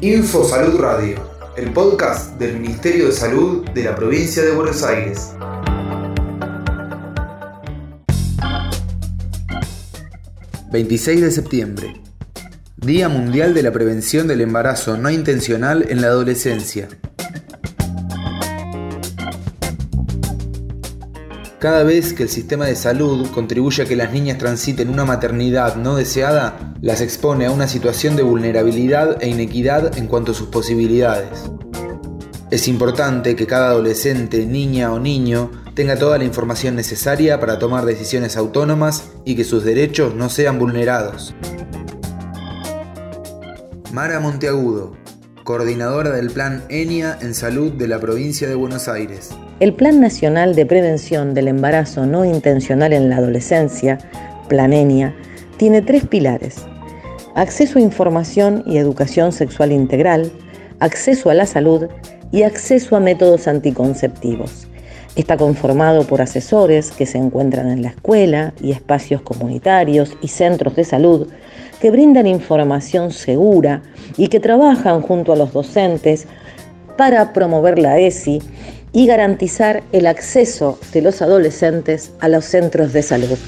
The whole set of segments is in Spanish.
Info Salud Radio, el podcast del Ministerio de Salud de la provincia de Buenos Aires. ...26 de septiembre... Día Mundial de la Prevención del Embarazo No Intencional en la Adolescencia. Cada vez que el sistema de salud contribuye a que las niñas transiten una maternidad no deseada, las expone a una situación de vulnerabilidad e inequidad en cuanto a sus posibilidades. Es importante que cada adolescente, niña o niño tenga toda la información necesaria para tomar decisiones autónomas y que sus derechos no sean vulnerados. Mara Monteagudo, coordinadora del Plan ENIA en Salud de la provincia de Buenos Aires. El Plan Nacional de Prevención del Embarazo No Intencional en la Adolescencia, Plan ENIA, tiene tres pilares. Acceso a información y educación sexual integral, acceso a la salud y acceso a métodos anticonceptivos. Está conformado por asesores que se encuentran en la escuela y espacios comunitarios y centros de salud que brindan información segura y que trabajan junto a los docentes para promover la ESI y garantizar el acceso de los adolescentes a los centros de salud.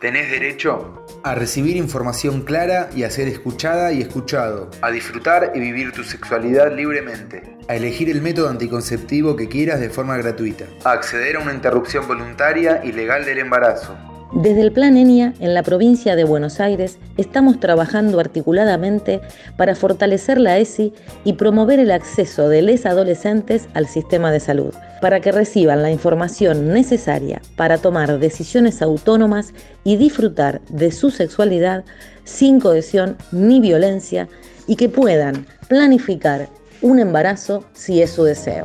Tenés derecho a recibir información clara y a ser escuchada y escuchado, a disfrutar y vivir tu sexualidad libremente, a elegir el método anticonceptivo que quieras de forma gratuita, a acceder a una interrupción voluntaria y legal del embarazo, desde el Plan ENIA, en la provincia de Buenos Aires, estamos trabajando articuladamente para fortalecer la ESI y promover el acceso de les adolescentes al sistema de salud, para que reciban la información necesaria para tomar decisiones autónomas y disfrutar de su sexualidad sin cohesión ni violencia y que puedan planificar un embarazo si es su deseo.